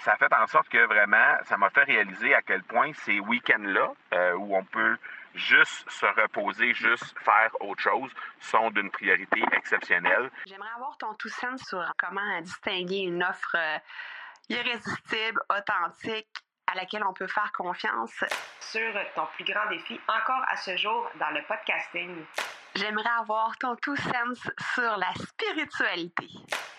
ça fait en sorte que vraiment, ça m'a fait réaliser à quel point ces week-ends-là, où on peut juste se reposer, juste faire autre chose, sont d'une priorité exceptionnelle. J'aimerais avoir ton tout sens sur comment distinguer une offre irrésistible, authentique, à laquelle on peut faire confiance. Sur ton plus grand défi encore à ce jour dans le podcasting. J'aimerais avoir ton tout sens sur la spiritualité.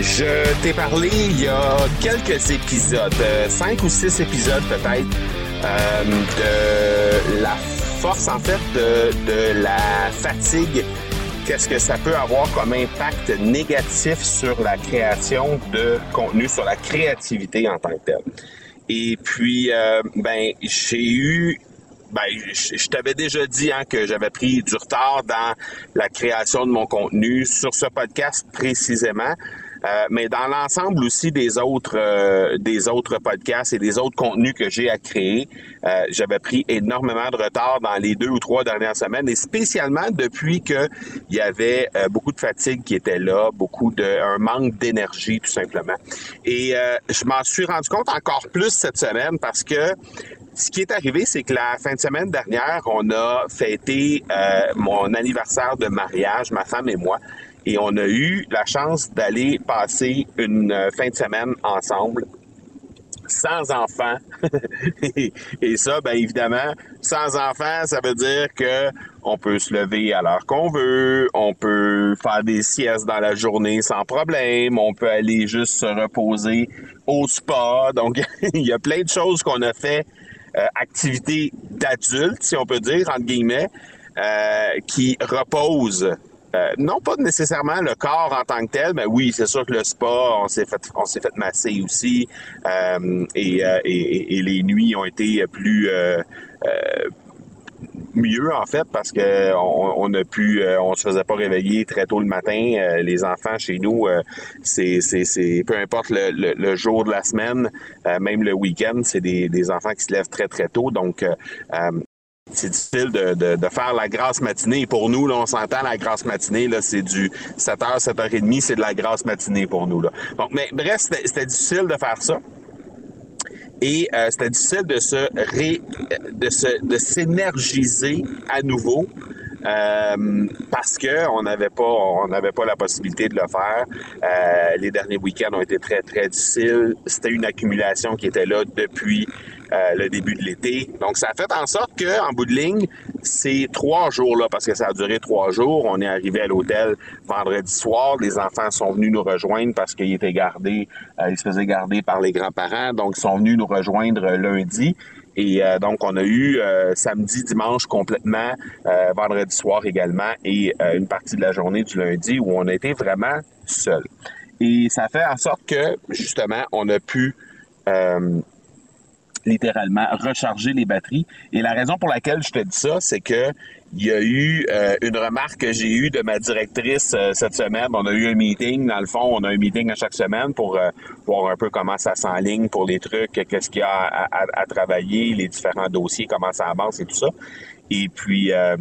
Je t'ai parlé il y a quelques épisodes, euh, cinq ou six épisodes peut-être, euh, de la force en fait de, de la fatigue. Qu'est-ce que ça peut avoir comme impact négatif sur la création de contenu, sur la créativité en tant que telle? Et puis, euh, ben, j'ai eu ben, je, t'avais déjà dit hein, que j'avais pris du retard dans la création de mon contenu sur ce podcast précisément. Euh, mais dans l'ensemble aussi des autres euh, des autres podcasts et des autres contenus que j'ai à créer, euh, j'avais pris énormément de retard dans les deux ou trois dernières semaines et spécialement depuis que il y avait beaucoup de fatigue qui était là, beaucoup de manque d'énergie tout simplement. Et je m'en suis rendu compte encore plus cette semaine parce que ce qui est arrivé, c'est que la fin de semaine dernière, on a fêté mon anniversaire de mariage, ma femme et moi. Et on a eu la chance d'aller passer une euh, fin de semaine ensemble sans enfants. et ça, bien évidemment, sans enfants, ça veut dire que on peut se lever à l'heure qu'on veut, on peut faire des siestes dans la journée sans problème, on peut aller juste se reposer au spa. Donc, il y a plein de choses qu'on a fait, euh, activités d'adultes, si on peut dire, entre guillemets, euh, qui reposent euh, non pas nécessairement le corps en tant que tel, mais oui, c'est sûr que le spa, on s'est fait, on s'est fait masser aussi, euh, euh, et, et, les nuits ont été plus mieux en fait parce que on, a pu, on se faisait pas réveiller très tôt le matin. les enfants chez nous, c'est, c'est, peu importe le, le, jour de la semaine, même le week-end, c'est des, des enfants qui se lèvent très très tôt, donc c'est difficile de, de, faire la grasse matinée. Pour nous, là, on s'entend la grasse matinée, là, c'est du 7h, 7h30, c'est de la grasse matinée pour nous. Là. Donc, mais bref, c'était difficile de faire ça. Et euh, c'était difficile de se ré, de se de s'énergiser à nouveau euh, parce que on n'avait pas on n'avait pas la possibilité de le faire. Euh, les derniers week-ends ont été très très difficiles. C'était une accumulation qui était là depuis euh, le début de l'été. Donc, ça a fait en sorte que, en bout de ligne, ces trois jours-là, parce que ça a duré trois jours, on est arrivé à l'hôtel vendredi soir. Les enfants sont venus nous rejoindre parce qu'ils étaient gardés, euh, ils se faisaient garder par les grands-parents. Donc, ils sont venus nous rejoindre lundi. Et euh, donc, on a eu samedi, dimanche complètement, vendredi soir également, et une partie de la journée du lundi où on été vraiment seuls. Et ça fait en sorte que, justement, on a pu littéralement recharger les batteries. Et la raison pour laquelle je te dis ça, c'est que il y a eu euh, une remarque que j'ai eue de ma directrice euh, cette semaine. On a eu un meeting, dans le fond, on a un meeting à chaque semaine pour euh, voir un peu comment ça s'enligne pour les trucs, qu'est-ce qu'il y a à, travailler, les différents dossiers, comment ça avance et tout ça. Et puis à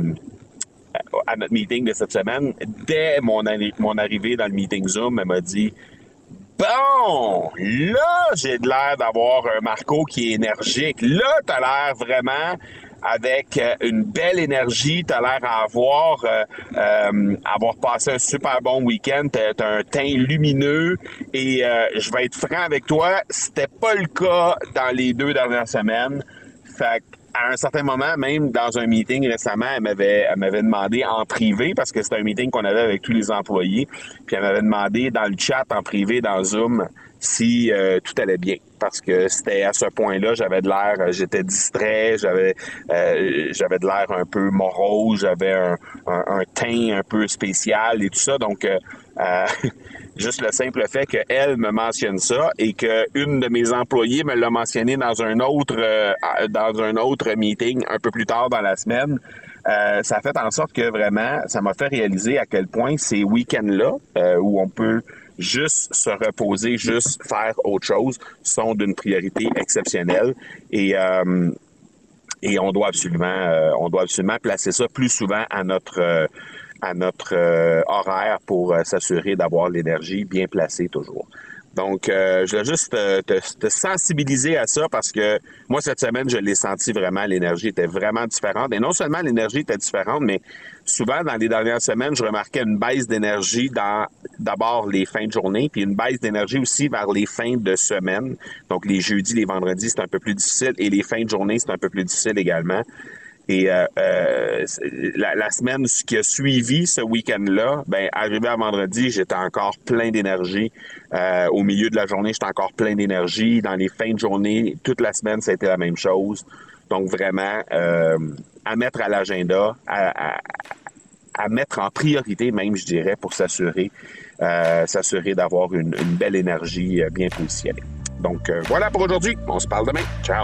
notre meeting de cette semaine, dès mon, mon arrivée dans le meeting Zoom, elle m'a dit Bon, là, j'ai de l'air d'avoir un Marco qui est énergique. Là, t'as l'air vraiment avec euh, une belle énergie, t'as l'air à avoir, euh, euh, avoir passé un super bon week-end, t'as un teint lumineux et je vais être franc avec toi, c'était pas le cas dans les deux dernières semaines. Fait à un certain moment, même dans un meeting récemment, elle m'avait, elle m'avait demandé en privé, parce que c'était un meeting qu'on avait avec tous les employés, puis elle m'avait demandé dans le chat en privé, dans Zoom, si euh, tout allait bien. Parce que c'était à ce point-là, j'avais de l'air, euh, j'étais distrait, j'avais euh, j'avais de l'air un peu morose, j'avais un, un, teint un peu spécial et tout ça. Donc Juste le simple fait qu'elle me mentionne ça et qu'une de mes employés me l'a mentionné dans un autre euh, dans un autre meeting un peu plus tard dans la semaine. Euh, ça a fait en sorte que vraiment, ça m'a fait réaliser à quel point ces week-ends-là, euh, où on peut juste se reposer, juste faire autre chose, sont d'une priorité exceptionnelle. Et et on doit absolument on doit absolument placer ça plus souvent à notre à notre euh, horaire pour euh, s'assurer d'avoir l'énergie bien placée toujours. Donc, euh, je veux juste te, sensibiliser à ça parce que moi, cette semaine, je l'ai senti vraiment, l'énergie était vraiment différente. Et non seulement l'énergie était différente, mais souvent, dans les dernières semaines, je remarquais une baisse d'énergie dans d'abord les fins de journée, puis une baisse d'énergie aussi vers les fins de semaine. Donc, les jeudis, les vendredis, c'est un peu plus difficile et les fins de journée, c'est un peu plus difficile également. Et euh, euh, la, semaine qui a suivi ce week-end-là, ben arrivé à vendredi, j'étais encore plein d'énergie. Euh, au milieu de la journée, j'étais encore plein d'énergie. Dans les fins de journée, toute la semaine, ça a été la même chose. Donc vraiment, à mettre à l'agenda, à, à, mettre en priorité même, je dirais, pour s'assurer, s'assurer d'avoir une, une, belle énergie bien positionnée. Donc voilà pour aujourd'hui. On se parle demain. Ciao